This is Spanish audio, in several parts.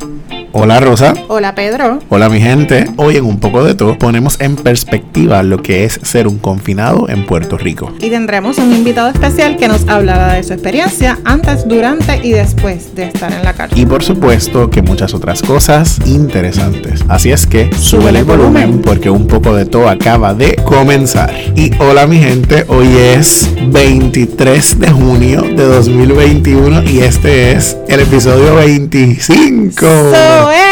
Thank you. Hola Rosa. Hola Pedro. Hola mi gente. Hoy en un poco de todo ponemos en perspectiva lo que es ser un confinado en Puerto Rico. Y tendremos un invitado especial que nos hablará de su experiencia antes, durante y después de estar en la cárcel. Y por supuesto que muchas otras cosas interesantes. Así es que sube el volumen porque un poco de todo acaba de comenzar. Y hola mi gente, hoy es 23 de junio de 2021 y este es el episodio 25 es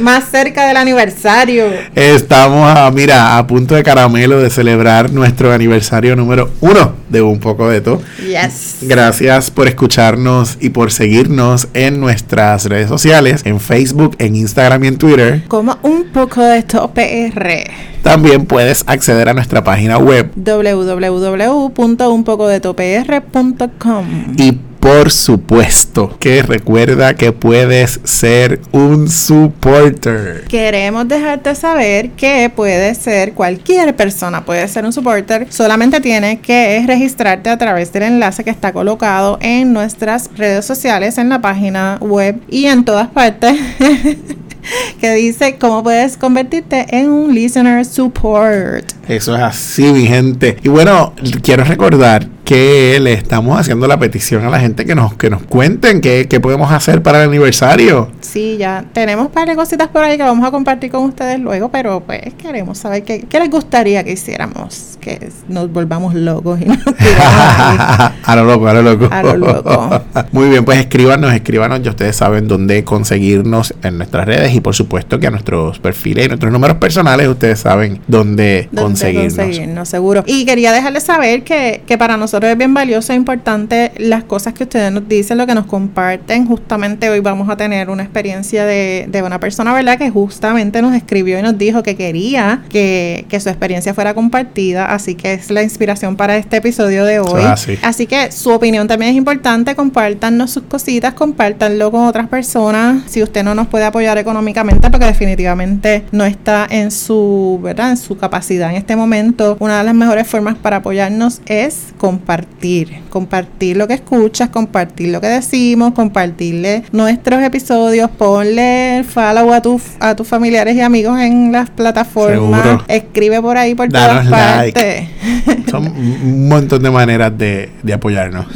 más cerca del aniversario. Estamos a, mira, a punto de caramelo de celebrar nuestro aniversario número uno de Un poco de todo. Yes. Gracias por escucharnos y por seguirnos en nuestras redes sociales, en Facebook, en Instagram y en Twitter. Como Un poco de todo PR. También puedes acceder a nuestra página web www.unpocodetopr.com y por supuesto que recuerda que puedes ser un supporter. Queremos dejarte saber que puede ser cualquier persona, puede ser un supporter, solamente tienes que registrarte a través del enlace que está colocado en nuestras redes sociales, en la página web y en todas partes. que dice cómo puedes convertirte en un listener support. Eso es así, mi gente. Y bueno, quiero recordar que le estamos haciendo la petición a la gente que nos, que nos cuenten qué, podemos hacer para el aniversario. Sí, ya tenemos un par de cositas por ahí que vamos a compartir con ustedes luego, pero pues queremos saber qué, qué les gustaría que hiciéramos, que nos volvamos locos y nos a lo loco, a lo loco. A lo loco. Muy bien, pues escríbanos, escríbanos, ya ustedes saben dónde conseguirnos en nuestras redes y por supuesto que a nuestros perfiles y nuestros números personales ustedes saben dónde, conseguirnos. conseguirnos. seguro. Y quería dejarles saber que, que para nosotros es bien valioso e importante las cosas que ustedes nos dicen, lo que nos comparten. Justamente hoy vamos a tener una experiencia de, de una persona, ¿verdad? Que justamente nos escribió y nos dijo que quería que, que, su experiencia fuera compartida. Así que es la inspiración para este episodio de hoy. así. así que su opinión también es importante. Compártanos sus cositas, compártanlo con otras personas. Si usted no nos puede apoyar económicamente, porque definitivamente no está en su, ¿verdad? En su capacidad en este momento, una de las mejores formas para apoyarnos es compartir compartir, compartir lo que escuchas, compartir lo que decimos, compartirle nuestros episodios, ponle follow a, tu, a tus familiares y amigos en las plataformas, escribe por ahí por todas partes. Son un montón de maneras de, apoyarnos.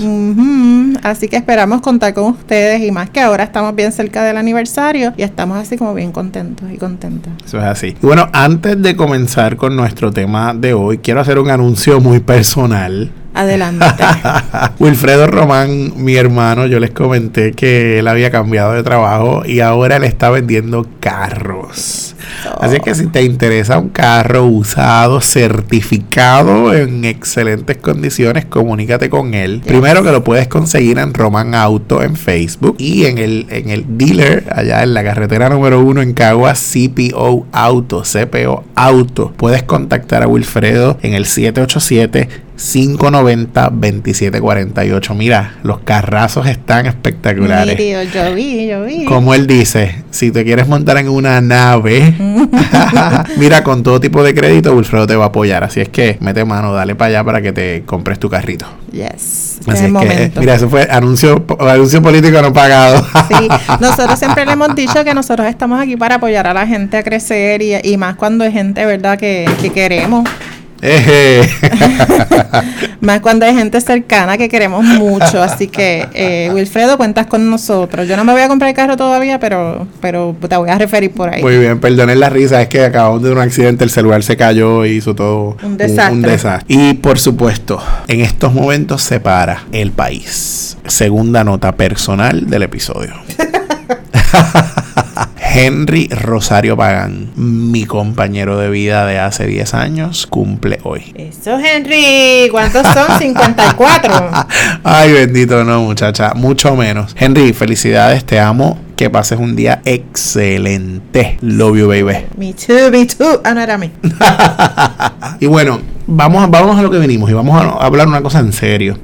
Así que esperamos contar con ustedes y más que ahora estamos bien cerca del aniversario y estamos así como bien contentos y contentos. Eso es así. Y bueno, antes de comenzar con nuestro tema de hoy, quiero hacer un anuncio muy personal. Adelante. Wilfredo Román, mi hermano, yo les comenté que él había cambiado de trabajo y ahora le está vendiendo carros. Así que si te interesa un carro usado, certificado en excelentes condiciones, comunícate con él. Primero que lo puedes conseguir en Román Auto en Facebook y en el, en el dealer allá en la carretera número uno en Cagua, CPO Auto, CPO Auto. Puedes contactar a Wilfredo en el 787 590-2748. Mira, los carrazos están espectaculares. yo vi, yo vi. Como él dice, si te quieres montar en una nave, mira, con todo tipo de crédito, Wilfredo te va a apoyar. Así es que mete mano, dale para allá para que te compres tu carrito. Yes. Así es, que, mira, eso fue anuncio, anuncio político no pagado. sí, nosotros siempre le hemos dicho que nosotros estamos aquí para apoyar a la gente a crecer y, y más cuando hay gente, ¿verdad?, que, que queremos. Más cuando hay gente cercana que queremos mucho. Así que, eh, Wilfredo, cuentas con nosotros. Yo no me voy a comprar el carro todavía, pero, pero te voy a referir por ahí. Muy bien, perdonen la risa. Es que acabamos de un accidente, el celular se cayó y hizo todo un desastre. un desastre. Y por supuesto, en estos momentos se para el país. Segunda nota personal del episodio. Henry Rosario Pagán, mi compañero de vida de hace 10 años, cumple hoy. Eso, Henry. ¿Cuántos son? 54. Ay, bendito, no, muchacha. Mucho menos. Henry, felicidades, te amo. Que pases un día excelente. Love you, baby. Me too, me too. Ah, no era mí. y bueno, vamos, a, vamos a lo que venimos y vamos a hablar una cosa en serio.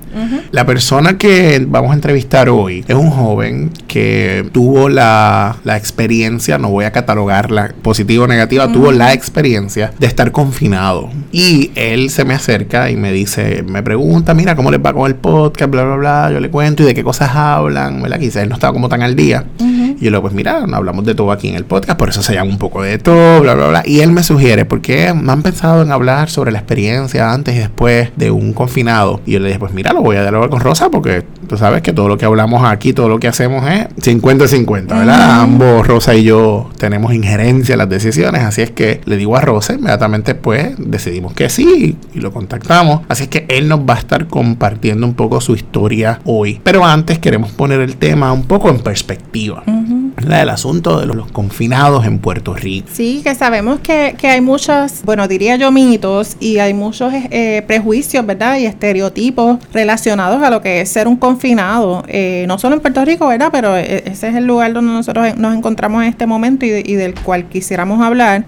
La persona que vamos a entrevistar hoy es un joven que tuvo la, la experiencia, no voy a catalogarla positiva o negativa, tuvo la experiencia de estar confinado. Y él se me acerca y me dice, me pregunta, mira, ¿cómo les va con el podcast? Bla, bla, bla. Yo le cuento y de qué cosas hablan, ¿verdad? Quizás él no estaba como tan al día. Y yo le digo, pues mira, hablamos de todo aquí en el podcast, por eso se llama un poco de todo, bla, bla, bla. Y él me sugiere, porque me han pensado en hablar sobre la experiencia antes y después de un confinado. Y yo le dije, pues mira, lo voy a dialogar con Rosa porque tú sabes que todo lo que hablamos aquí, todo lo que hacemos es 50-50, ¿verdad? Ambos, Rosa y yo, tenemos injerencia en las decisiones, así es que le digo a Rosa, inmediatamente pues decidimos que sí y lo contactamos. Así es que él nos va a estar compartiendo un poco su historia hoy. Pero antes queremos poner el tema un poco en perspectiva. Mm-hmm. El asunto de los, confinados en Puerto Rico. Sí, que sabemos que, hay muchos, bueno, diría yo mitos y hay muchos eh, prejuicios, ¿verdad? Y estereotipos relacionados a lo que es ser un confinado, eh, no solo en Puerto Rico, ¿verdad? Pero eh, ese es el lugar donde nosotros nos encontramos en este momento y, del cual quisiéramos hablar,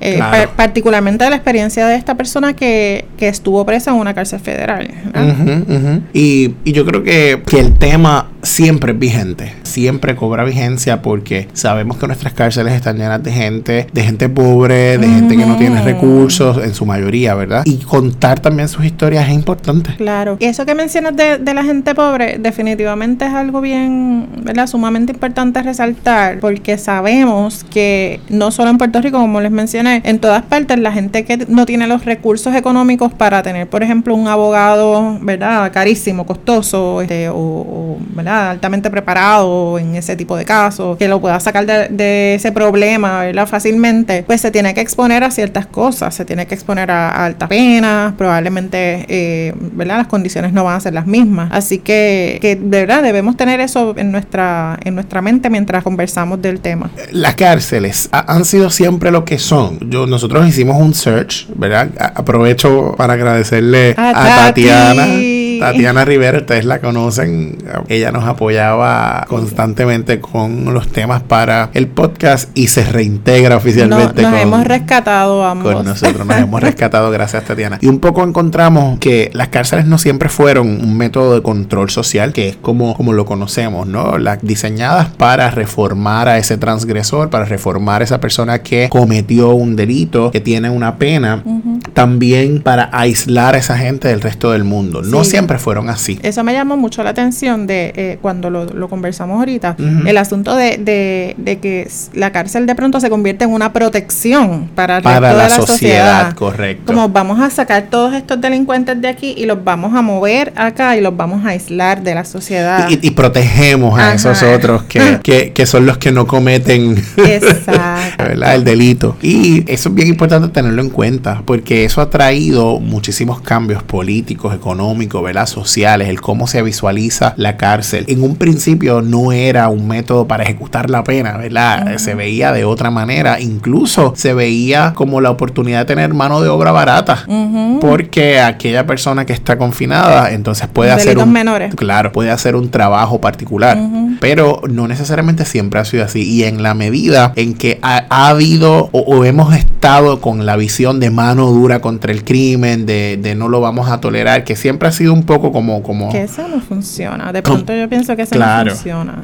particularmente de la experiencia de esta persona que, estuvo presa en una cárcel federal. Y, y, yo creo que, que el tema siempre es vigente, siempre cobra vigencia porque sabemos que nuestras cárceles están llenas de gente, de gente pobre, de gente que no tiene recursos, en su mayoría, ¿verdad? Y contar también sus historias es importante. Claro. Y eso que mencionas de, de la gente pobre, definitivamente es algo bien, ¿verdad? Sumamente importante resaltar porque sabemos que no solo en Puerto Rico, como les mencioné, en todas partes la gente que no tiene los recursos económicos para tener, por ejemplo, un abogado, ¿verdad? Carísimo, costoso, este, o, o ¿verdad? altamente preparado en ese tipo de casos, que lo pueda sacar de, ese problema ¿verdad? fácilmente, pues se tiene que exponer a ciertas cosas, se tiene que exponer a, altas penas, probablemente eh, ¿verdad? las condiciones no van a ser las mismas. Así que, que de verdad debemos tener eso en nuestra, en nuestra mente mientras conversamos del tema. Las cárceles han sido siempre lo que son. Yo, nosotros hicimos un search, ¿verdad? aprovecho para agradecerle a, Tatiana. Tatiana Rivera, ustedes la conocen. Ella nos apoyaba constantemente con los temas para el podcast y se reintegra oficialmente. nos hemos rescatado ambos. Con nosotros nos hemos rescatado, gracias Tatiana. Y un poco encontramos que las cárceles no siempre fueron un método de control social, que es como, como lo conocemos, ¿no? Las diseñadas para reformar a ese transgresor, para reformar a esa persona que cometió un delito, que tiene una pena, también para aislar a esa gente del resto del mundo. No siempre fueron así. Eso me llamó mucho la atención de eh, cuando lo, conversamos ahorita, el asunto de, que la cárcel de pronto se convierte en una protección para, para la, sociedad, correcto. Como vamos a sacar todos estos delincuentes de aquí y los vamos a mover acá y los vamos a aislar de la sociedad. Y, protegemos a esos otros que, que, son los que no cometen el delito. Y eso es bien importante tenerlo en cuenta, porque eso ha traído muchísimos cambios políticos, económicos, ¿verdad? Sociales, el cómo se visualiza la cárcel. En un principio no era un método para ejecutar la pena, ¿verdad? Se veía de otra manera, incluso se veía como la oportunidad de tener mano de obra barata, porque aquella persona que está confinada entonces puede hacer un menores. Claro, puede hacer un trabajo particular, pero no necesariamente siempre ha sido así y en la medida en que ha, habido o, hemos estado con la visión de mano dura contra el crimen, de, de no lo vamos a tolerar, que siempre ha sido un poco como... como que eso no funciona. De pronto yo pienso que eso no funciona.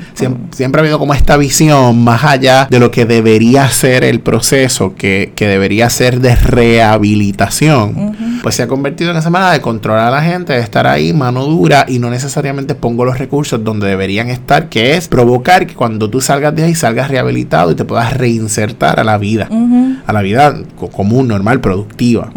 Siempre, ha habido como esta visión más allá de lo que debería ser el proceso, que, que debería ser de rehabilitación. Pues se ha convertido en esa manera de controlar a la gente, de estar ahí mano dura y no necesariamente pongo los recursos donde deberían estar, que es provocar que cuando tú salgas de ahí salgas rehabilitado y te puedas reinsertar a la vida, a la vida común, normal, productiva.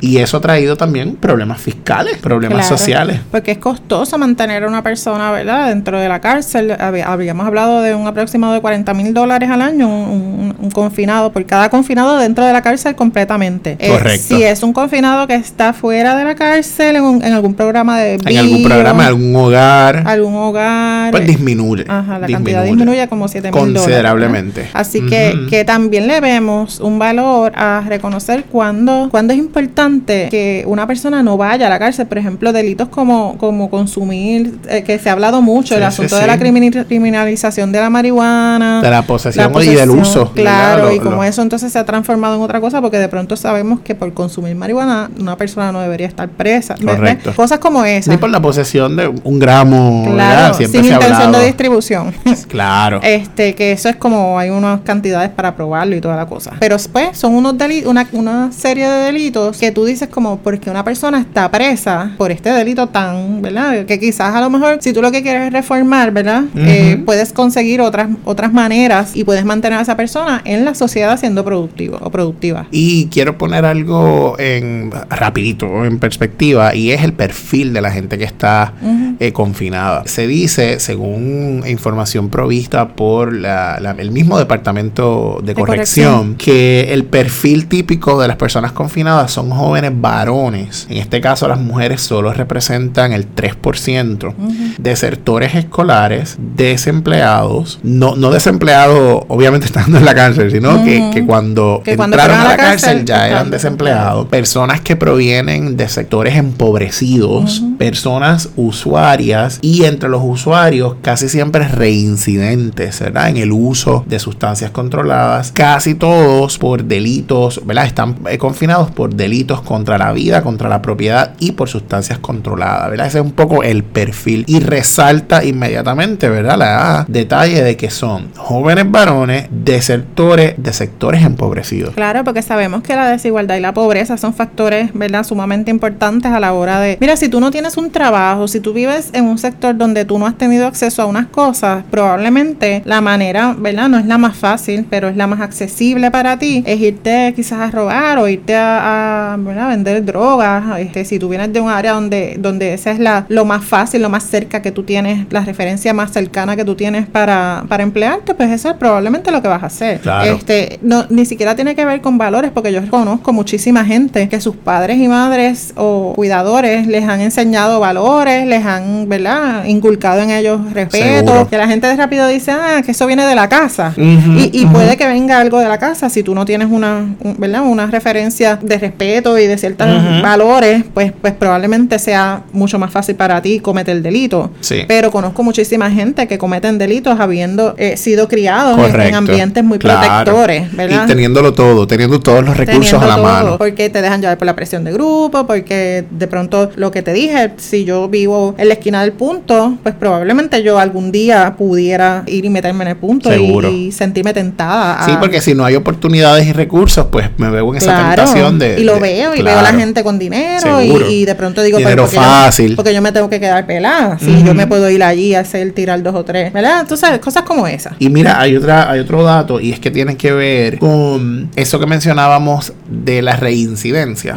Y eso ha traído también problemas fiscales, problemas sociales. Porque es costoso mantener a una persona, ¿verdad? Dentro de la cárcel. Habíamos hablado de un aproximado de 40 mil dólares al año, un, confinado, por cada confinado dentro de la cárcel completamente. Eh, Correcto. si es un confinado que está fuera de la cárcel, en, algún programa de... en algún programa, algún hogar. Algún hogar. Pues disminuye. Ajá, la cantidad disminuye como 7 mil Considerablemente. Así que, que también le vemos un valor a reconocer cuándo, cuándo es importante que una persona no vaya a la cárcel. Por ejemplo, delitos como, como consumir, eh, que se ha hablado mucho, el Sí, asunto sí, de la criminalización de la marihuana. De la posesión, la y del uso. Claro, y como lo- eso entonces se ha transformado en otra cosa, porque de pronto sabemos que por consumir marihuana una persona no debería estar presa. Correcto. Cosas como esas. Ni por la posesión de un gramo. Claro, Siempre sin se ha intención hablado. de distribución. Claro. Este, que eso es como hay unas cantidades para probarlo y toda la cosa. Pero pues son unos delitos, una, una serie de delitos que tú dices como porque una persona está presa por este delito tan, ¿verdad? Que quizás a lo mejor si tú lo que quieres es reformar, ¿verdad? Eh, puedes conseguir otras otras maneras y puedes mantener a esa persona en la sociedad siendo productivo o productiva. Y quiero poner algo en rapidito, en perspectiva, y es el perfil de la gente que está eh, confinada. Se dice, según información provista por la- la- el mismo departamento de, De corrección, corrección. que el perfil típico de las personas confinadas son jóvenes varones. En este caso, las mujeres solo representan el 3%. Desertores escolares, desempleados, no, no desempleados, obviamente estando en la cárcel, sino que, que cuando Que entraron a la a la cárcel, cárcel, ya eran desempleados, personas que provienen de sectores empobrecidos, personas usuarias y entre los usuarios casi siempre reincidentes, ¿verdad? En el uso de sustancias controladas, casi todos por delitos, ¿verdad? Están eh, confinados por delitos contra la vida, contra la propiedad y por sustancias controladas, ¿verdad? Ese es un poco el perfil y resalta inmediatamente, ¿verdad? La detalle de que son jóvenes varones, desertores de sectores empobrecidos. Claro, porque sabemos que la desigualdad y la pobreza son factores, ¿verdad?, sumamente importantes a la hora de... Mira, si tú no tienes un trabajo, si tú vives en un sector donde tú no has tenido acceso a unas cosas, probablemente la manera, ¿verdad?, no es la más fácil, pero es la más accesible para ti, es irte quizás a robar o irte a, vender drogas. Este, si tú vienes de un área donde, donde esa es la, lo más fácil, lo más cerca que tú tienes, la referencia más cercana que tú tienes para, para emplearte, pues eso es probablemente lo que vas a hacer. Claro. Este, no, ni siquiera tiene que ver con valores, porque yo conozco muchísima gente que sus padres y madres o cuidadores les han enseñado valores, les han, ¿verdad?, inculcado en ellos respeto, Seguro. que la gente de rápido dice, ah, que eso viene de la casa. Y y puede que venga algo de la casa, si tú no tienes una, un- ¿verdad?, una referencia de respeto y de ciertos valores, pues, pues probablemente sea mucho más fácil para ti cometer delito. Sí. Pero conozco muchísima gente que cometen delitos habiendo eh, sido criados en- ambientes muy Claro. protectores, ¿verdad? Y teniéndolo todo, teniendo todos los recursos Teniendo a la todo, mano. Porque te dejan llevar por la presión de grupo, porque de pronto lo que te dije, si yo vivo en la esquina del punto, pues probablemente yo algún día pudiera ir y meterme en el punto y, sentirme tentada. a- Sí, porque si no hay oportunidades y recursos, pues me veo en esa Claro, tentación de. y lo de- veo y claro. veo a la gente con dinero y, y de pronto digo Dinero porque yo- fácil. porque yo me tengo que quedar pelada si yo me puedo ir allí a hacer tirar dos o tres verdad entonces cosas como esas Y mira, hay otra, hay otro dato, y es que tiene que ver con eso que mencionábamos de la reincidencia.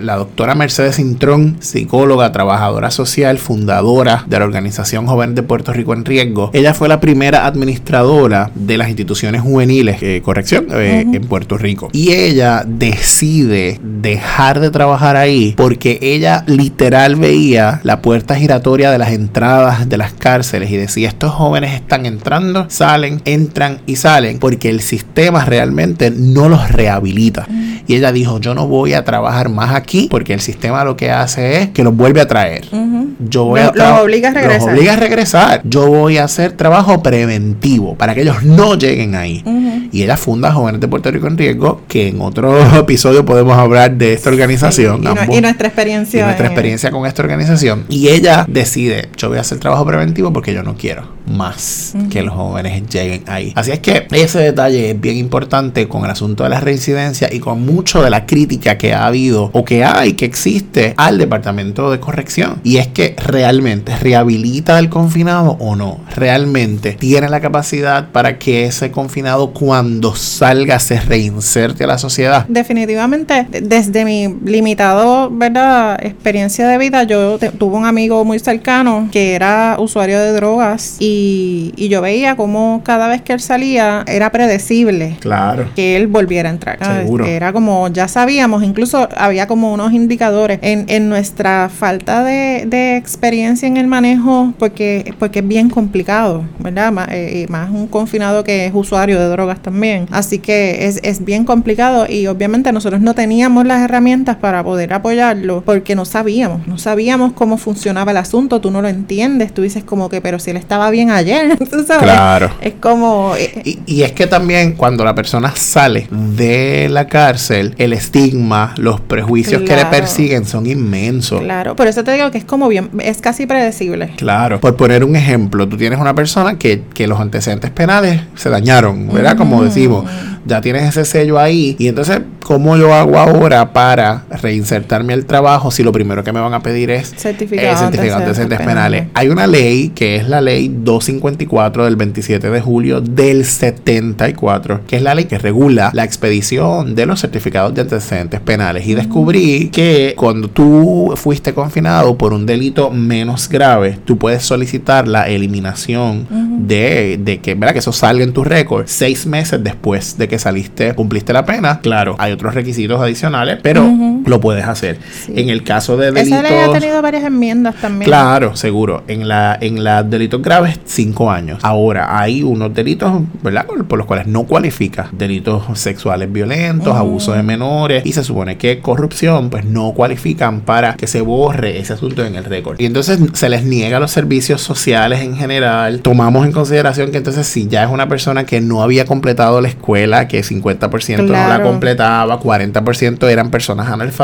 La doctora Mercedes Cintrón, psicóloga, trabajadora social, fundadora de la organización Joven de Puerto Rico en Riesgo, ella fue la primera administradora de las instituciones juveniles, eh, corrección, eh, en Puerto Rico. Y ella decide dejar de trabajar ahí porque ella literal veía la puerta giratoria de las entradas de las cárceles y decía, estos jóvenes están entrando, salen, entran y salen porque el sistema realmente no los rehabilita. Y ella dijo, yo no voy a trabajar más aquí porque el sistema lo que hace es que los vuelve a traer. Yo voy a tra- los obliga a regresar. Los obliga a regresar. Yo voy a hacer trabajo preventivo para que ellos no lleguen ahí. Y ella funda Jóvenes de Puerto Rico en Riesgo, que en otro episodio podemos hablar de esta organización. y, nu- ambos- y nuestra experiencia y nuestra en- experiencia con esta organización. Y ella decide, yo voy a hacer trabajo preventivo porque yo no quiero más que los jóvenes lleguen ahí. Así es que ese detalle es bien importante con el asunto de la reincidencia y con mucho de la crítica que ha habido o que hay, que existe al Departamento de Corrección. Y es que realmente rehabilita al confinado o no. Realmente tiene la capacidad para que ese confinado cuando salga se reinserte a la sociedad. Definitivamente, de- desde mi limitado, ¿verdad? Experiencia de vida, yo te- tuve un amigo muy cercano que era usuario de drogas y, y yo veía como cada vez que él salía era predecible Claro. que él volviera a entrar. Seguro. Era como, ya sabíamos, incluso había como unos indicadores en, en nuestra falta de, de experiencia en el manejo, porque, porque es bien complicado, ¿verdad? Má- eh, más un confinado que es usuario de drogas también. Así que es, es bien complicado y obviamente nosotros no teníamos las herramientas para poder apoyarlo porque no sabíamos, no sabíamos cómo funcionaba el asunto, tú no lo entiendes, tú dices como que, pero si él estaba bien ayer, ¿tú sabes? Claro. Es como... eh, Y, y es que también cuando la persona sale de la cárcel, el estigma, los prejuicios que le persiguen son inmensos. Claro, por eso te digo que es como bien, es casi predecible. Claro. Por poner un ejemplo, tú tienes una persona que, que los antecedentes penales se dañaron, ¿verdad? Como decimos, ya tienes ese sello ahí. Y entonces, ¿cómo yo hago ahora para reinsertarme al trabajo si lo primero que me van a pedir es Certificado eh, de certificado de antecedentes penales? penales. Hay una ley que es la ley 254 del 27 de julio del 74, que es la ley que regula la expedición de los certificados de antecedentes penales. Y descubrí que cuando tú fuiste confinado por un delito menos grave, tú puedes solicitar la eliminación de, de que, ¿verdad? que eso salga en tu récord seis meses después de que saliste, cumpliste la pena. Claro, hay otros requisitos adicionales, pero. Lo puedes hacer. Sí. En el caso de delitos... Esa ley ha tenido varias enmiendas también. Claro, seguro. En la en los delitos graves, cinco años. Ahora, hay unos delitos, ¿verdad? Por, los cuales no cualifica. Delitos sexuales violentos, Ujú. abuso de menores. Y se supone que corrupción, pues no cualifican para que se borre ese asunto en el récord. Y entonces se les niega los servicios sociales en general. Tomamos en consideración que entonces si ya es una persona que no había completado la escuela, que 50% no la Claro. completaba, 40% eran personas analfabetas.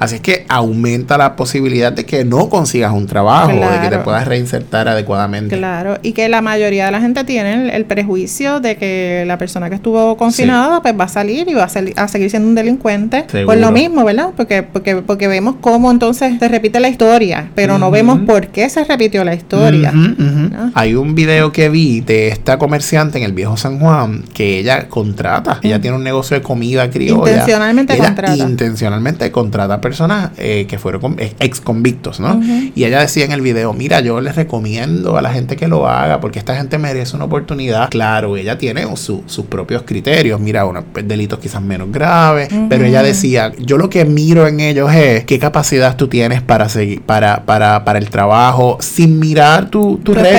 Así es que aumenta la posibilidad de que no consigas un trabajo, de que te Claro. puedas reinsertar adecuadamente. Claro, y que la mayoría de la gente tiene el, el prejuicio de que la persona que estuvo confinada pues va a salir y va a, a seguir siendo un delincuente. Seguro. Pues lo mismo, ¿verdad? Porque, porque, porque vemos cómo entonces se repite la historia, pero no vemos por qué se repitió la historia. Hay un video que vi de esta comerciante en el viejo San Juan que ella contrata, ella tiene un negocio de comida criolla. Intencionalmente Ella contrata. Intencionalmente contrata personas eh, que fueron ex convictos, ¿no? Y ella decía en el video, mira, yo les recomiendo a la gente que lo haga porque esta gente merece una oportunidad. Claro, ella tiene su- sus propios criterios, mira, unos delitos quizás menos graves, pero ella decía, yo lo que miro en ellos es qué capacidad tú tienes para seguir, para, para, para el trabajo sin mirar tu, tu Tu récord.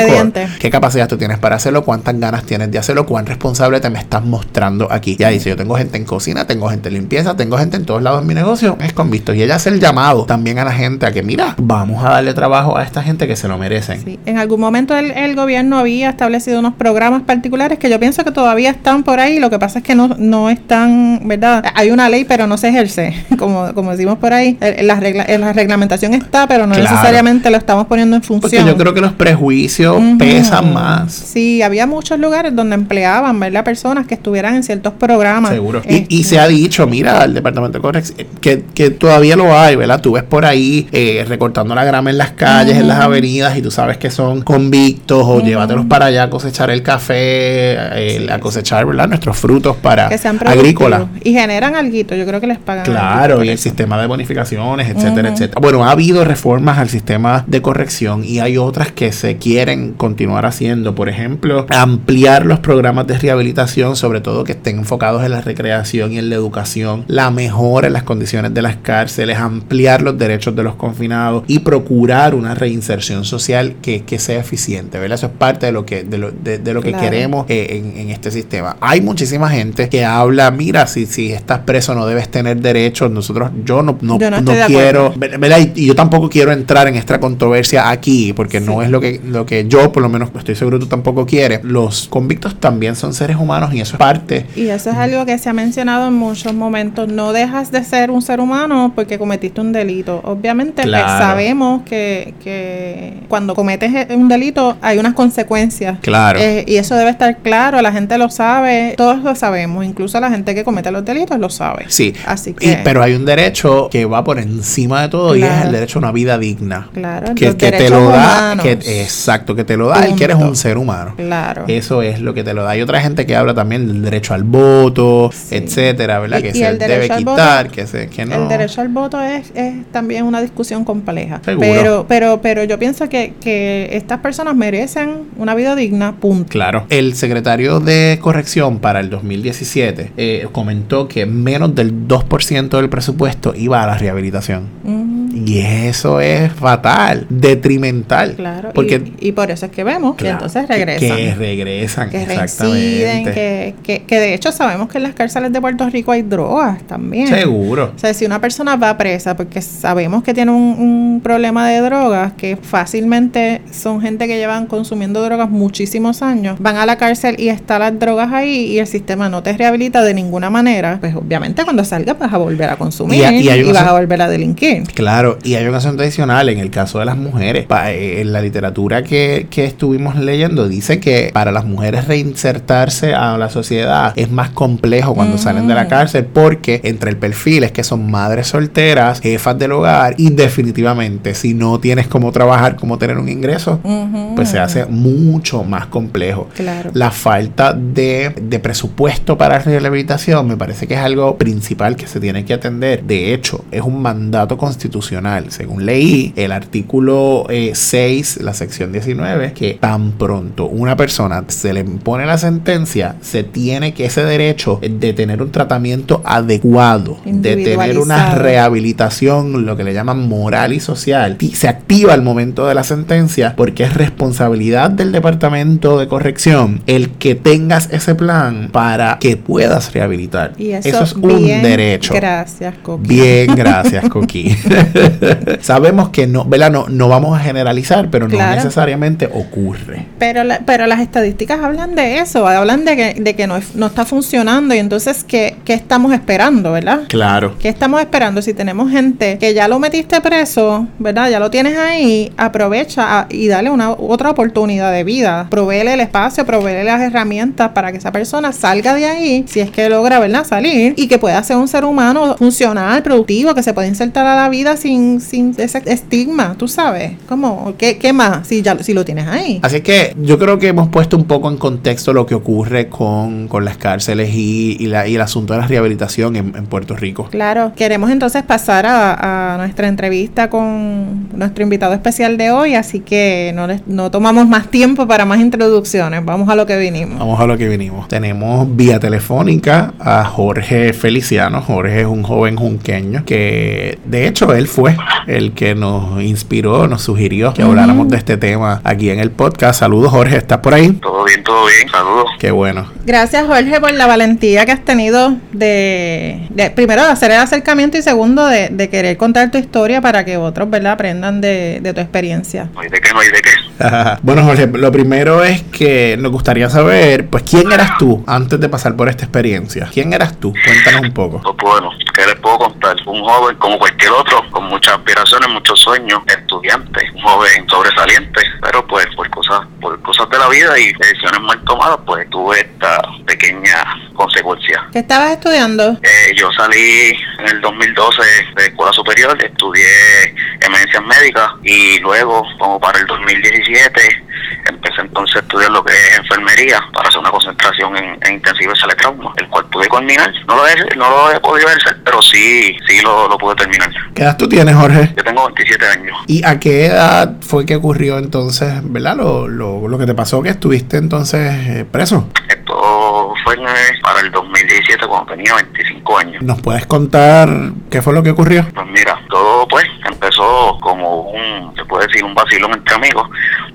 ¿Qué capacidad tú tienes para hacerlo? ¿Cuántas ganas tienes de hacerlo? ¿Cuán responsable te me estás mostrando aquí? Ya dice, yo tengo gente en cocina, tengo gente en limpieza, tengo gente en todos lados en mi negocio. Es convicto. Y ella hace el llamado también a la gente a que, mira, vamos a darle trabajo a esta gente que se lo merecen. Sí. En algún momento el, el gobierno había establecido unos programas particulares que yo pienso que todavía están por ahí. Lo que pasa es que no, no están, ¿verdad? Hay una ley, pero no se ejerce, como, como decimos por ahí. La, regla, la reglamentación está, pero no Claro. necesariamente lo estamos poniendo en Porque función. yo creo que los prejuicios pesan más. Sí, había muchos lugares donde empleaban, ¿verdad? Personas que estuvieran en ciertos programas. Seguro. Y, y Este, se ha dicho, mira, el Departamento de Corrección, que, que todavía lo hay, ¿verdad? Tú ves por ahí eh, recortando la grama en las calles, en las avenidas, y tú sabes que son convictos, o Ujú. llévatelos para allá a cosechar el café, eh, a cosechar, ¿verdad? Nuestros frutos para productivos. Y generan alguito, yo creo que les pagan. Claro, y el sistema de bonificaciones, etcétera, etcétera. Bueno, ha habido reformas al sistema de corrección y hay otras que se quieren continuar haciendo. Por ejemplo, ampliar los programas de rehabilitación, sobre todo que estén enfocados en la recreación y en la educación, la mejora en las condiciones de las cárceles, ampliar los derechos de los confinados y procurar una reinserción social que, que sea eficiente, ¿verdad? Eso es parte de lo que, de lo, de, de lo que Claro. queremos eh, en, en este sistema. Hay muchísima gente que habla, mira, si, si estás preso no debes tener derechos, nosotros, yo no, no, Yo no quiero. ¿verdad? Y y yo tampoco quiero entrar en esta controversia aquí, porque no es lo que, lo que yo, por lo menos, estoy seguro tú tampoco quieres. Los convictos también son seres humanos y eso es parte. Y eso es algo que se ha mencionado en muchos momentos. No dejas de ser un ser humano porque cometiste un delito. Obviamente pues, sabemos que, que cuando cometes un delito hay unas consecuencias. Claro. Eh, y eso debe estar claro, la gente lo sabe, todos lo sabemos, incluso la gente que comete los delitos lo sabe. Sí. Así Y- que, pero hay un derecho que va por encima de todo y es el derecho a una vida digna. claro, Que, los que te lo da, que, exacto, que te lo da el que eres un ser humano. Claro. Eso es lo que te lo da. Hay otra gente que habla también del derecho al voto, Sí. etcétera, ¿verdad? Y- que y se debe voto- quitar, que se que no. El derecho al voto es, es también una discusión compleja. Seguro. Pero, pero, pero yo pienso que, que estas personas merecen una vida digna, punto. Claro. El secretario de Corrección para el 2017 eh, comentó que menos del 2% del presupuesto iba a la rehabilitación. Y eso es fatal, detrimental. Claro, Porque, y, y por eso es que vemos que entonces regresan. Que, regresan, que exactamente. reinciden, que, que, que de hecho sabemos que en las cárceles de Puerto Rico hay drogas también. Seguro. O sea, si una persona va presa porque sabemos que tiene un, un problema de drogas, que fácilmente son gente que llevan consumiendo drogas muchísimos años, van a la cárcel y están las drogas ahí y el sistema no te rehabilita de ninguna manera, pues obviamente cuando salgas vas a volver a consumir Y vas a volver a delinquir. Claro, y hay una asunto adicional en el caso de las mujeres. Eh, en la literatura que, que estuvimos leyendo dice que para las mujeres reinsertarse a la sociedad es más complejo cuando salen de la cárcel porque entre el perfil es que son madres solteras, jefas del hogar y definitivamente si no tienes cómo trabajar, cómo tener un ingreso, pues se hace mucho más complejo. Claro. La falta de, de presupuesto para rehabilitación me parece que es algo principal que se tiene que atender. De hecho, es un mandato constitucional. Según leí, el artículo eh, 6, la sección 19, que tan pronto una persona se le impone la sentencia, se tiene que ese derecho de tener un tratamiento adecuado, de tener una rehabilitación, lo que le llaman moral y social, y se activa al momento de la sentencia porque es responsabilidad del departamento de corrección el que tengas ese plan para que puedas rehabilitar. Y eso, es un derecho. Gracias, Coqui. Bien, gracias, Coqui. Sabemos que no, ¿verdad? No, no vamos a generalizar, pero no necesariamente ocurre. Pero, la- pero las estadísticas hablan de eso, hablan de que, de que no, no está funcionando y entonces, ¿qué, ¿qué estamos esperando, verdad? Claro. ¿Qué estamos esperando? Si tenemos gente que ya lo metiste preso, ¿verdad? Ya lo tienes ahí, aprovecha a- y dale una otra oportunidad de vida. Proveele el espacio, proveele las herramientas para que esa persona salga de ahí, si es que logra, ¿verdad? Salir y que pueda ser un ser humano funcional, productivo, que se pueda insertar a la vida sin, sin ese estigma, tú sabes. ¿Cómo? ¿Qué, qué más? Si, ya, si lo tienes ahí. Así que yo creo que hemos puesto un poco en contexto lo que ocurre con, con las cárceles y, y la- y el asunto de la rehabilitación en, en Puerto Rico. Claro, queremos entonces pasar a, a nuestra entrevista con nuestro invitado especial de hoy, así que no, les- no tomamos más tiempo para más introducciones, vamos a lo que vinimos. Vamos a lo que vinimos. Tenemos vía telefónica a Jorge Feliciano. Jorge es un joven junqueño que, de hecho, él fue el que nos inspiró, nos sugirió que habláramos de este tema aquí en el podcast. Saludos, Jorge, ¿estás por ahí? Todo bien, todo bien. Saludos. Qué bueno. Gracias Jorge por la valentía que has tenido de, de- primero de hacer el acercamiento y segundo de, de querer contar tu historia para que otros ¿verdad? aprendan de, de tu experiencia. No hay de qué, no hay de qué. bueno, Jorge, lo primero es que nos gustaría saber, pues, ¿quién eras tú antes de pasar por esta experiencia? ¿Quién eras tú? Cuéntanos un poco. Pues bueno, ¿qué les puedo contar? Un joven como cualquier otro, con muchas aspiraciones, muchos sueños, estudiante, un joven sobresaliente, pero pues por cosas, por cosas de la vida y decisiones mal tomadas, pues tuve esta pequeña consecuencia. ¿Qué estabas estudiando? Eh, yo salí en el 2012 de escuela superior, estudié emergencias médicas y luego, como para el 2017, empecé entonces a estudiar lo que es enfermería para hacer una concentración en, en intensivo de trauma, el cual pude culminar. No lo he, no lo he podido hacer, pero sí, sí lo, lo pude terminar. ¿Qué edad tú tienes, Jorge? Yo tengo 27 años. ¿Y a qué edad fue que ocurrió entonces, verdad? Lo, lo, lo que te pasó, que estuviste entonces eh, preso. Esto fue en, para el 2017 cuando tenía 25 años. ¿Nos puedes contar qué fue lo que ocurrió? Pues mira, todo pues empezó como un, se puede decir, un vacilón entre amigos,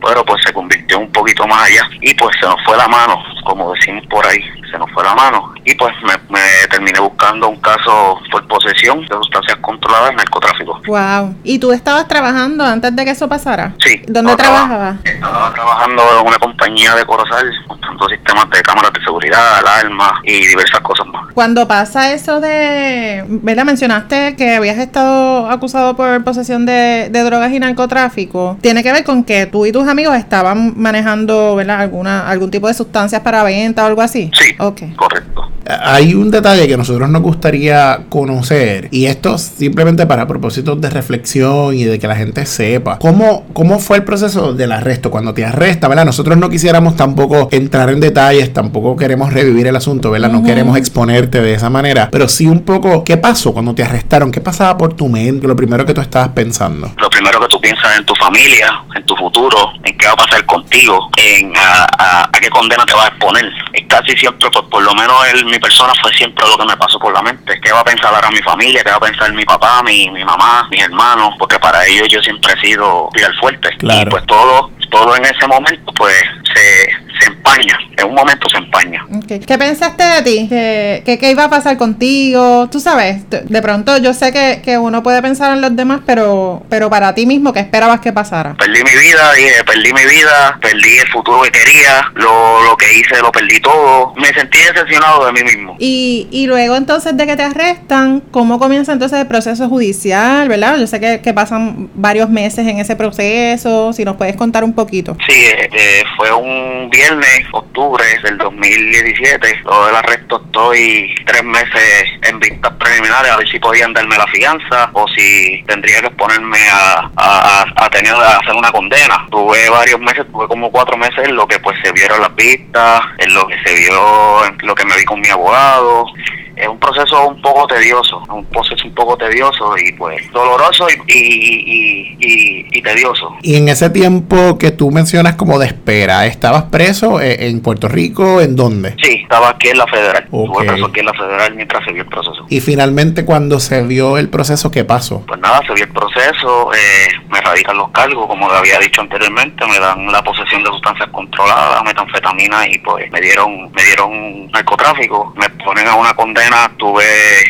pero pues se convirtió un poquito más allá y pues se nos fue la mano, como decimos por ahí, se nos fue la mano y pues me, me terminé buscando un caso por posesión de sustancias controladas en narcotráfico. Wow. ¿Y tú estabas trabajando antes de que eso pasara? Sí. ¿Dónde trabajabas? Estaba trabajando en una compañía de Corozal, montando sistemas de cámaras de seguridad, alarmas y diversas cosas más. Cuando pasa eso de, ¿verdad? Mencionaste que habías estado acusado por posesión de, de drogas y narcotráfico. Tiene que ver con que tú y tus amigos estaban manejando, ¿verdad? Alguna, algún tipo de sustancias para venta o algo así. Sí, Ok. correcto. Hay un detalle que nosotros nos gustaría conocer y esto simplemente para propósitos de reflexión y de que la gente sepa cómo, cómo fue el proceso del arresto cuando te arresta, ¿verdad? Nosotros no quisiéramos tampoco entrar en detalles, tampoco queremos revivir el asunto, ¿verdad? No queremos exponerte de esa manera, pero sí un poco qué pasó cuando te arrestaron, qué pasaba por tu mente, lo primero que tú estabas pensando. Lo primero que tú piensas en tu familia, en tu futuro, en qué va a pasar contigo, en a, a- a qué condena te vas a exponer. Es casi siempre, pues, por lo menos el, mi persona fue siempre lo que me pasó por la mente. ¿Qué va a pensar ahora mi familia? ¿Qué va a pensar mi papá, mi, mi mamá, mis hermanos? Porque para ellos yo siempre he sido pilar fuerte. Claro. Y pues todo, todo en ese momento pues se, se empaña. En un momento se empaña. Ok. ¿Qué pensaste de ti? ¿Qué, qué, qué iba a pasar contigo? Tú sabes, de pronto yo sé que, que uno puede pensar en los demás, pero, pero para ti mismo, ¿qué esperabas que pasara? Perdí mi vida, dije, perdí mi vida, perdí el futuro que quería, lo, lo que hice lo perdí todo. Me sentí decepcionado de mí mismo. Y, y luego entonces de que te arrestan, ¿cómo comienza entonces el proceso judicial, verdad? Yo sé que, que pasan varios meses en ese proceso, si nos puedes contar un poquito. Sí, eh, eh, fue un viernes, octubre del 2017. Luego del arresto estoy tres meses en vistas preliminares a ver si podían darme la fianza o si tendría que exponerme a, a, a- tener a hacer una condena. Tuve varios meses, tuve como cuatro meses en lo que pues se vieron las vistas, en lo que se vio, en lo que me vi con mi abogado. Es un proceso un poco tedioso, un proceso un poco tedioso y pues doloroso y, y, y, y- tedioso. Y en ese tiempo que tú mencionas como de espera, ¿estabas preso eh, en Puerto Rico? ¿En dónde? Sí, estaba aquí en la federal. Ok. Estuve preso aquí en la federal mientras se vio el proceso. Y finalmente cuando se vio el proceso, ¿qué pasó? Pues nada, se vio el proceso, eh, me radican los cargos, como le había dicho anteriormente, me dan la posesión de sustancias controladas, metanfetamina y pues me dieron, me dieron narcotráfico, me ponen a una condena, tuve,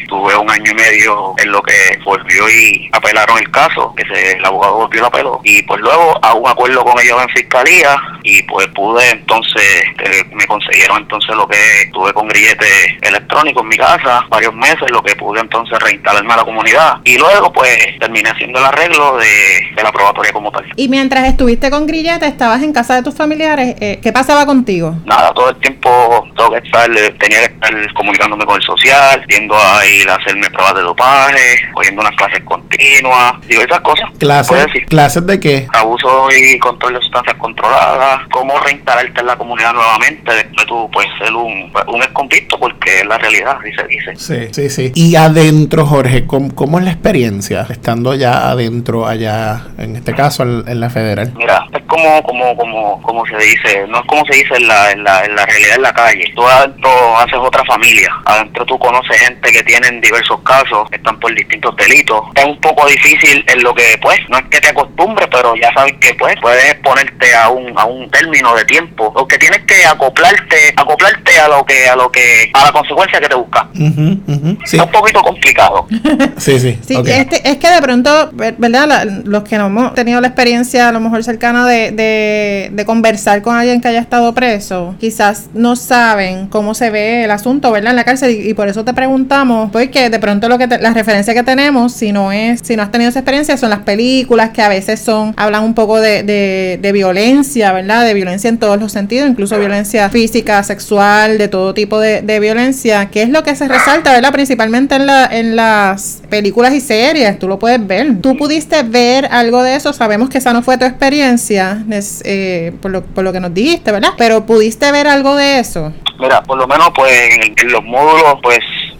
tuve un año y medio en lo que volvió y apelaron el caso, que se, el abogado volvió el apelo, y pues luego a un acuerdo con ellos en fiscalía y pues pude entonces, eh, me consiguieron entonces lo que tuve con grillete electrónico en mi casa, varios meses, lo que pude entonces reinstalarme a la comunidad y luego pues terminé haciendo el arreglo de, de la probatoria como tal. Y mientras estuviste con Grillete, estabas en casa de tus familiares, eh, ¿qué pasaba contigo? Nada, todo el tiempo tengo que estar, tenía que estar comunicándome con el social, yendo a ir a hacerme pruebas de dopaje, cogiendo unas clases continuas, diversas cosas. Puedes ¿Clases? ¿Clases de qué? abuso y control de sustancias controladas, cómo reinstalarte en la comunidad nuevamente después de tú pues ser un, un exconvicto porque es la realidad, así se dice. Sí, sí, sí. Y adentro, Jorge, ¿cómo, cómo es la experiencia estando ya adentro, allá, en este caso, en, en la federal? Mira, es como, como, como, como se dice, no es como se dice en la, en la, en la realidad en la calle. Tú adentro haces otra familia, adentro tú conoces gente que tienen diversos casos, que están por distintos delitos. Es un poco difícil en lo que, pues, no es que te acostumbres, pero ya sabes que, pues, puedes exponerte a un, a un término de tiempo, o que tienes que acoplarte, acoplarte a lo que, a lo que, a la consecuencia que te busca. Ujú, ujú. Sí, Es un poquito complicado. sí, sí. Sí, este, es que de pronto, ver- ¿verdad? La- los que no hemos tenido la experiencia a lo mejor cercana de, de, de conversar con alguien que haya estado preso, quizás no saben cómo se ve el asunto, ¿verdad? En la cárcel y, y por eso te preguntamos, porque de pronto lo que te- la referencia que tenemos, si no es, si no has tenido esa experiencia, son las películas que a veces son, hablan un poco de, de, violencia, ¿verdad? De violencia en todos los sentidos, incluso violencia física, sexual, de todo tipo de, violencia, que es lo que se resalta, ¿verdad? Principalmente en, la, en las películas y series, tú lo puedes ver. ¿Tú pudiste ver algo de eso? Sabemos que esa no fue tu experiencia, eh, por, lo, por lo que nos dijiste, ¿verdad? Pero ¿pudiste ver algo de eso? Mira, por lo menos pues en los módulos pues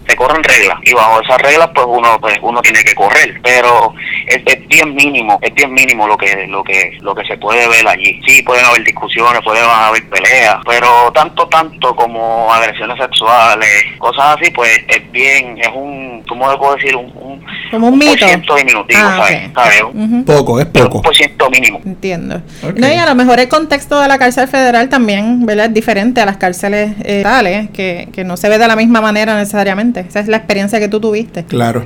se corren reglas y bajo esas reglas pues uno pues uno tiene que correr, pero es, es bien mínimo, es bien mínimo lo que lo que lo que se puede ver allí. Sí, pueden haber discusiones, pueden haber peleas, pero tanto tanto como agresiones sexuales, cosas así, pues es bien, es un, ¿cómo le puedo decir? Un, Como un mito. por ciento diminutivo, Ah, ¿sabes? Un. Poco, es un poco. por ciento mínimo. Entiendo. No, y a lo mejor el contexto de la cárcel federal también, ¿verdad? Es diferente a las cárceles eh, estatales, que, que no se ve de la misma manera necesariamente. Esa es la experiencia que tú tuviste. Claro.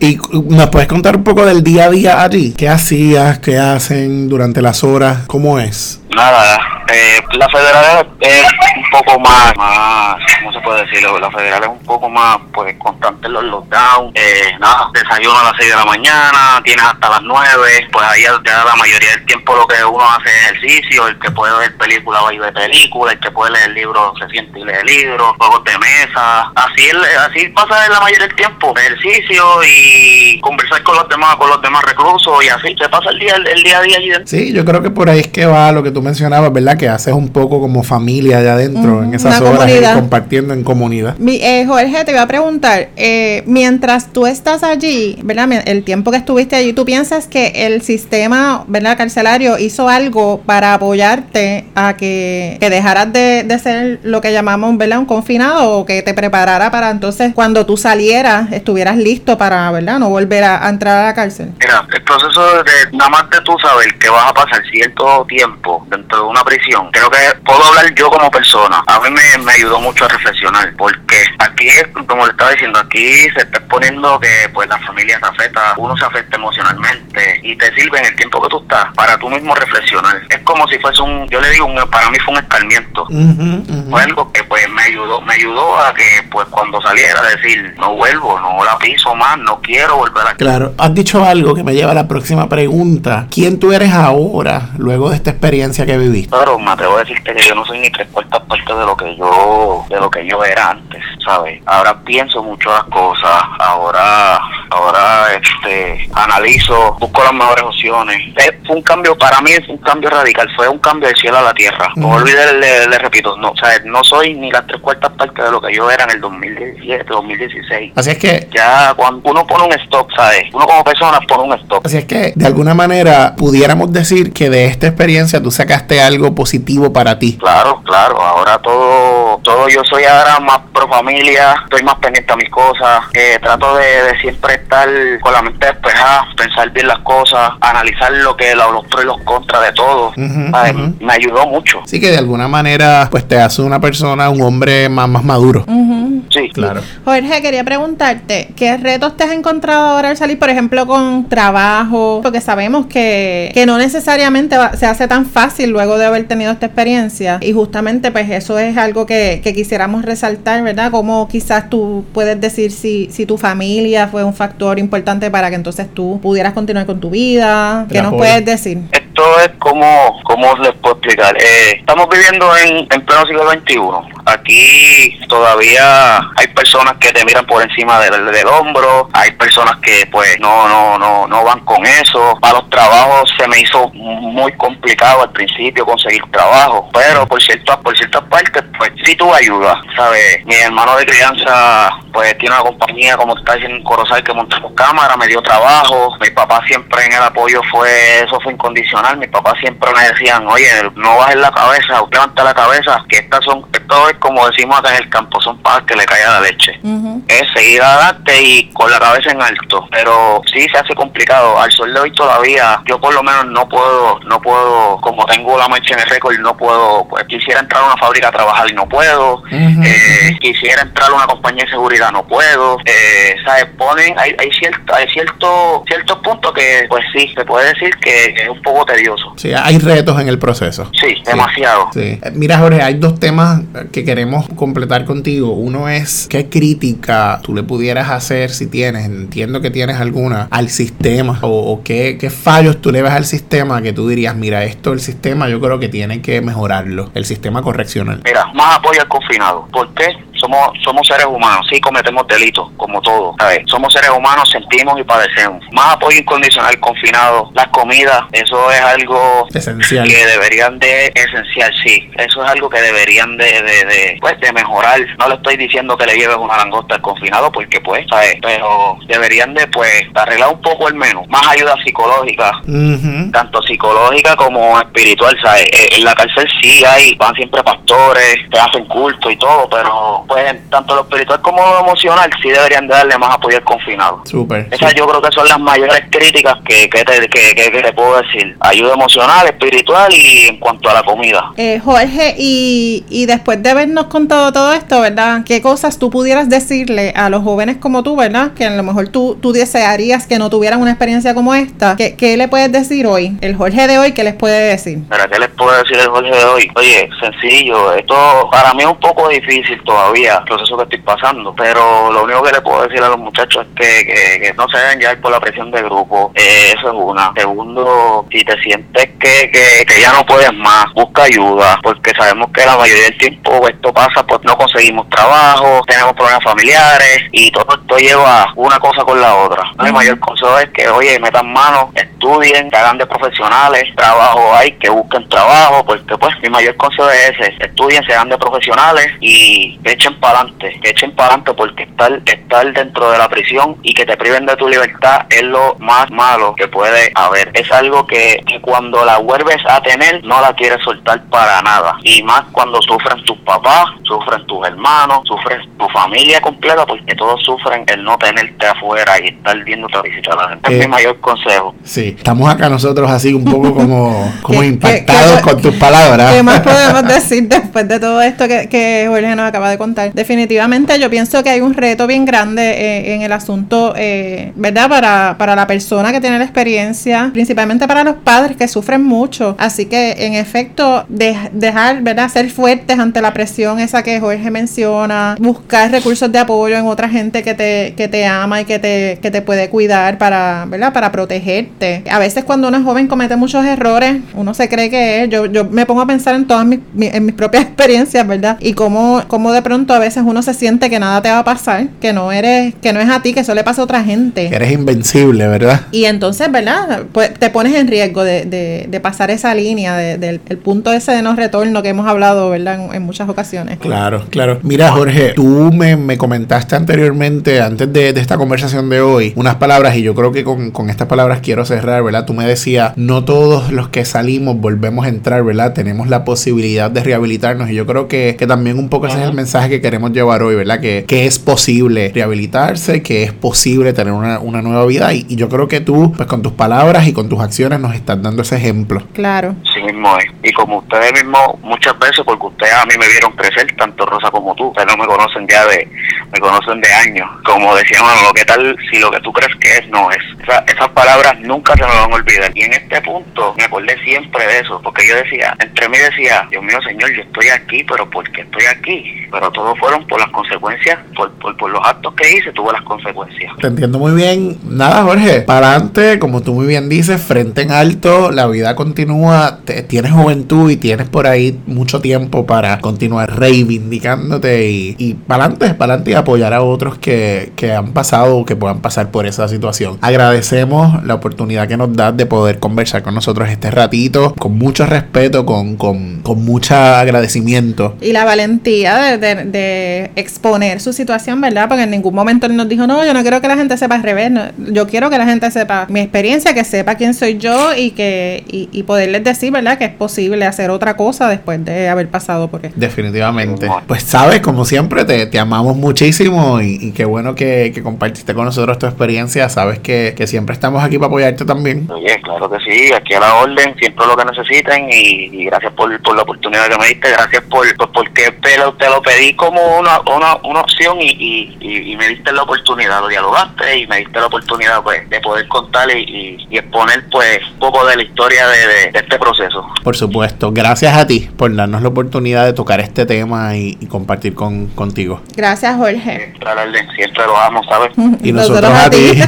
¿Y nos puedes contar un poco del día a día allí? ¿Qué hacías? ¿Qué hacen durante las horas? ¿Cómo es? Nada, eh, la federal es un poco más, más, ¿cómo se puede decirlo? La federal es un poco más, pues, constante en los lockdowns. Eh, nada, desayuno a las 6 de la mañana, tienes hasta las 9. Pues ahí ya, la mayoría del tiempo lo que uno hace es ejercicio. El que puede ver película va y ve película. El que puede leer libros se siente y lee libros. Juegos de mesa. Así así pasa la mayoría del tiempo. Ejercicio y conversar con los demás, con los demás reclusos y así. Se pasa el día, el, día a día allí. Sí, yo creo que por ahí es que va lo que tú mencionabas, ¿verdad? Que haces un poco como familia allá adentro, en esas horas, comunidad. compartiendo en comunidad. comunidad. Mi, eh, Jorge, te voy a preguntar, eh, mientras tú estás allí, ¿verdad? El tiempo que estuviste allí, ¿tú piensas que el sistema, ¿verdad? Carcelario hizo algo para apoyarte a que, que dejaras de, de, ser lo que llamamos, ¿verdad? Un confinado o que te preparara para entonces cuando tú salieras estuvieras listo para, ¿verdad? No volver a, entrar a la cárcel. Mira, el proceso de nada más de tú saber que vas a pasar cierto tiempo dentro de una prisión, creo que puedo hablar yo como persona. A mí me, me ayudó mucho a reflexionar porque aquí, como le estaba diciendo, aquí se está exponiendo que pues la familia se afecta, uno se afecta emocionalmente y te sirve en el tiempo que tú estás para tú mismo reflexionar. Es como si fuese un, yo le digo, un, para mí fue un escarmiento. Fue algo que pues me ayudó, me ayudó a que pues cuando saliera decir, no vuelvo, no la piso más, no quiero volver a... Claro, has dicho algo que me lleva a la próxima pregunta. ¿Quién tú eres ahora, luego de esta experiencia que viviste? Claro, me atrevo a decirte que yo no soy ni tres cuartas partes de lo que yo, de lo que yo era antes, ¿sabes? Ahora pienso mucho las cosas, ahora, ahora este analizo, busco las mejores opciones. fue un cambio, para mí es un cambio radical, fue un cambio del cielo a la tierra. No olvides, le, repito, no, ¿sabes? no soy ni las tres cuartas partes de lo que yo era en el 2017, 2016. Así es que... Ya cuando uno pone un stop, ¿sabes? Uno como persona pone un stop. Así es que, de alguna manera, pudiéramos decir que de esta experiencia tú sacaste algo positivo Claro, claro. Ahora todo, todo yo soy ahora más pro familia, estoy más pendiente a mis cosas, eh, trato de, siempre estar con la mente despejada, pensar bien las cosas, analizar lo que los pros y los contras de todo. Me ayudó mucho. Sí que de alguna manera, pues te hace una persona, un hombre más, más maduro. Sí, claro. Jorge, quería preguntarte, ¿qué retos te has encontrado ahora al salir, por ejemplo, con trabajo? Porque sabemos que, que no necesariamente se hace tan fácil luego de haber tenido esta experiencia. Y justamente, pues eso es algo que, que quisiéramos resaltar, ¿verdad? Como quizás tú puedes decir si, si tu familia fue un factor importante para que entonces tú pudieras continuar con tu vida. ¿Qué nos puedes decir? Esto es como, ¿cómo les puedo explicar? Eh, estamos viviendo en, en pleno siglo XXI aquí todavía hay personas que te miran por encima del, del, hombro, hay personas que pues no, no, no, no van con eso. Para los trabajos se me hizo muy complicado al principio conseguir trabajo, pero por cierto, por ciertas partes pues sí tuve ayuda, ¿sabes? Mi hermano de crianza pues tiene una compañía como está diciendo en Corozal que montamos cámara, me dio trabajo, mi papá siempre en el apoyo fue, eso fue incondicional, mi papá siempre me decían, oye, no bajes la cabeza, levanta la cabeza, que estas son, es como decimos acá en el campo, son pajas que le cae a la leche. Es seguir adelante y con la cabeza en alto. Pero sí se hace complicado. Al sol de hoy todavía, yo por lo menos no puedo, no puedo, como tengo la mancha en el récord, no puedo, pues quisiera entrar a una fábrica a trabajar y no puedo. Eh, quisiera entrar a una compañía de seguridad, no puedo. Eh, ¿Sabes? Ponen, hay, hay cierto, hay cierto, ciertos puntos que, pues sí, se puede decir que es un poco tedioso. Sí, hay retos en el proceso. Sí, demasiado. Sí. Eh, mira, Jorge, hay dos temas que queremos completar contigo. Uno es qué crítica tú le pudieras hacer si tienes, entiendo que tienes alguna, al sistema o, qué, qué, fallos tú le ves al sistema que tú dirías, mira, esto el sistema yo creo que tiene que mejorarlo, el sistema correccional. Mira, más apoyo al confinado. ¿Por qué? somos somos seres humanos, sí cometemos delitos, como todos, ¿sabes? Somos seres humanos, sentimos y padecemos. Más apoyo incondicional confinado, las comidas, eso es algo esencial que deberían de esencial, sí, eso es algo que deberían de, de, de, pues de mejorar. No le estoy diciendo que le lleves una langosta al confinado porque pues, ¿sabes? Pero deberían de pues arreglar un poco el menú, más ayuda psicológica, tanto psicológica como espiritual, ¿sabes? Eh, en la cárcel sí hay, van siempre pastores, te hacen culto y todo, pero pues tanto lo espiritual como lo emocional sí deberían darle más apoyo al confinado. Súper. Esas yo creo que son las mayores críticas que, que, te, que, que, te puedo decir. Ayuda emocional, espiritual y en cuanto a la comida. Eh, Jorge, y, y después de habernos contado todo esto, ¿verdad? ¿Qué cosas tú pudieras decirle a los jóvenes como tú, ¿verdad? Que a lo mejor tú, tú desearías que no tuvieran una experiencia como esta. ¿Qué, ¿Qué le puedes decir hoy? El Jorge de hoy, ¿qué les puede decir? ¿Para qué les puedo decir el Jorge de hoy? Oye, sencillo, esto para mí es un poco difícil todavía el proceso que estoy pasando, pero lo único que le puedo decir a los muchachos es que, no se deben llevar por la presión de grupo, eh, eso es una. Segundo, si te sientes que, que, ya no puedes más, busca ayuda, porque sabemos que la mayoría del tiempo esto pasa, pues no conseguimos trabajo, tenemos problemas familiares y todo esto lleva una cosa con la otra. El mayor consejo es que, oye, metan mano, estudien, que hagan de profesionales, trabajo hay, que busquen trabajo, porque pues mi mayor consejo es ese, estudien, se hagan de profesionales y echen para adelante, echen para adelante porque estar, estar dentro de la prisión y que te priven de tu libertad es lo más malo que puede haber. Es algo que, que cuando la vuelves a tener no la quieres soltar para nada. Y más cuando sufren tus papás, sufren tus hermanos, sufren tu familia completa porque todos sufren el no tenerte afuera y estar viéndote a visitar a la gente. es mi Eh, mayor consejo. Sí, estamos acá nosotros así un poco como, como ¿Qué- impactados qué- qué- con tus palabras. ¿Qué más podemos decir después de todo esto que, que Jorge nos acaba de contar? Definitivamente yo pienso que hay un reto bien grande eh, en el asunto, eh, ¿verdad? Para, para la persona que tiene la experiencia, principalmente para los padres que sufren mucho. Así que, en efecto, de- dejar, ¿verdad? Ser fuertes ante la presión esa que Jorge menciona, buscar recursos de apoyo en otra gente que te, que te ama y que te, que te puede cuidar para, ¿verdad? Para protegerte. A veces cuando uno es joven comete muchos errores, uno se cree que es. Yo, yo me pongo a pensar en todas mis, mi- en mis propias experiencias, ¿verdad? Y cómo, cómo de pronto a veces uno se siente que nada te va a pasar, que no eres, que no es a ti, que eso le pasa a otra gente. Eres invencible, ¿verdad? Y entonces, ¿verdad? Pues te pones en riesgo de, de, de pasar esa línea, de- del el punto ese de no retorno que hemos hablado, ¿verdad? En, en muchas ocasiones. Claro, claro. Mira, Jorge, tú me, me comentaste anteriormente, antes de, de esta conversación de hoy, unas palabras y yo creo que con, con estas palabras quiero cerrar, ¿verdad? Tú me decías, no todos los que salimos volvemos a entrar, ¿verdad? Tenemos la posibilidad de rehabilitarnos y yo creo que, que también un poco ese es el mensaje que queremos llevar hoy, ¿verdad? Que, que es posible rehabilitarse, que es posible tener una, una nueva vida y, y yo creo que tú, pues con tus palabras y con tus acciones nos estás dando ese ejemplo. Claro. Sí mismo es. Y como ustedes mismos muchas veces, porque ustedes a mí me vieron crecer, tanto Rosa como tú, ustedes no me conocen ya de, me conocen de años. Como decían, lo que tal, si lo que tú crees que es, no es. Esa- esas palabras nunca se me van a olvidar. Y en este punto me acordé siempre de eso, porque yo decía, entre mí decía, Dios mío, Señor, yo estoy aquí, pero ¿por qué estoy aquí? Pero todo fueron por las consecuencias, por, por, los actos que hice, tuve las consecuencias. Te entiendo muy bien. Nada, Jorge, para adelante, como tú muy bien dices, frente en alto, la vida continúa, te- tienes juventud y tienes por ahí mucho tiempo para continuar reivindicándote y, y para adelante, para adelante y apoyar a otros que, que han pasado o que puedan pasar por esa situación. Agradecemos la oportunidad que nos das de poder conversar con nosotros este ratito, con mucho respeto, con, con, con mucho agradecimiento. Y la valentía de, de- de exponer su situación, ¿verdad? Porque en ningún momento él nos dijo, no, yo no quiero que la gente sepa al revés. no, yo quiero que la gente sepa mi experiencia, que sepa quién soy yo y que y, y poderles decir, ¿verdad? Que es posible hacer otra cosa después de haber pasado por esto. Definitivamente. Pues sabes, como siempre, te, te amamos muchísimo y, y qué bueno que, que compartiste con nosotros tu experiencia. Sabes que, que siempre estamos aquí para apoyarte también. Oye, claro que sí, aquí a la orden, siempre lo que necesiten y, y gracias por, por la oportunidad que me diste, gracias por, por porque te lo, te lo pedí como una, una, una opción y, y, me diste la oportunidad, lo dialogaste y me diste la oportunidad pues de poder contar y, y- y exponer pues un poco de la historia de, de- de este proceso. Por supuesto. Gracias a ti por darnos la oportunidad de tocar este tema y, y compartir con, contigo. Gracias, Jorge. Siempre lo amo, ¿sabes? Y nosotros, a ti.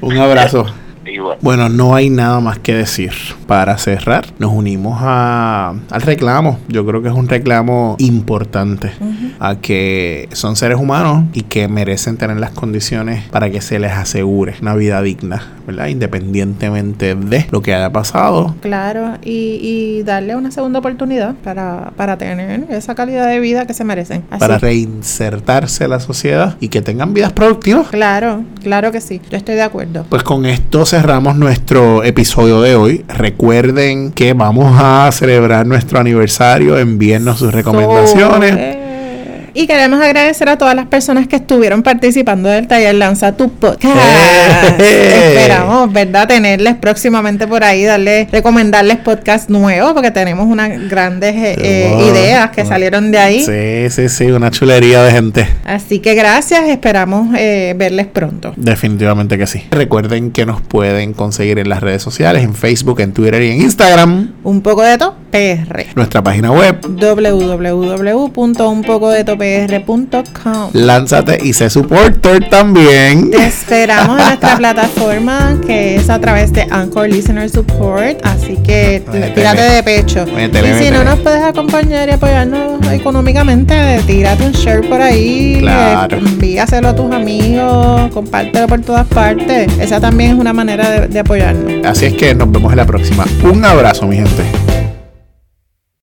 Un abrazo. Y bueno, Bueno, no hay nada más que decir. Para cerrar, nos unimos a, al reclamo. Yo creo que es un reclamo importante a que son seres humanos y que merecen tener las condiciones para que se les asegure una vida digna, ¿verdad? Independientemente de lo que haya pasado. Claro, y, y darle una segunda oportunidad para, para tener esa calidad de vida que se merecen. Así. Para reinsertarse a la sociedad y que tengan vidas productivas. Claro, claro que sí, yo estoy de acuerdo. Pues con esto cerramos nuestro episodio de hoy. Recuerden que vamos a celebrar nuestro aniversario. Envíennos sus recomendaciones. Y queremos agradecer a todas las personas que estuvieron participando del taller Lanza tu Podcast. ¡Eh! Esperamos, ¿verdad? Tenerles próximamente por ahí, darles, recomendarles podcasts nuevos, porque tenemos unas grandes eh, eh, ideas que salieron de ahí. Sí, sí, sí, una chulería de gente. Así que gracias, esperamos eh, verles pronto. Definitivamente que sí. Recuerden que nos pueden conseguir en las redes sociales, en Facebook, en Twitter y en Instagram. Un poco de todo PR. Nuestra página web. www.unpocodetopr.com. Lánzate y sé supporter también. Te esperamos en nuestra plataforma que es a través de Anchor Listener Support. Así que Métele. tírate de pecho. Métele, y si no nos puedes acompañar y apoyarnos económicamente, tírate un share por ahí. Claro. eh, envíaselo a tus amigos, compártelo por todas partes. Esa también es una manera de, de apoyarnos. Así es que nos vemos en la próxima. Un abrazo, mi gente.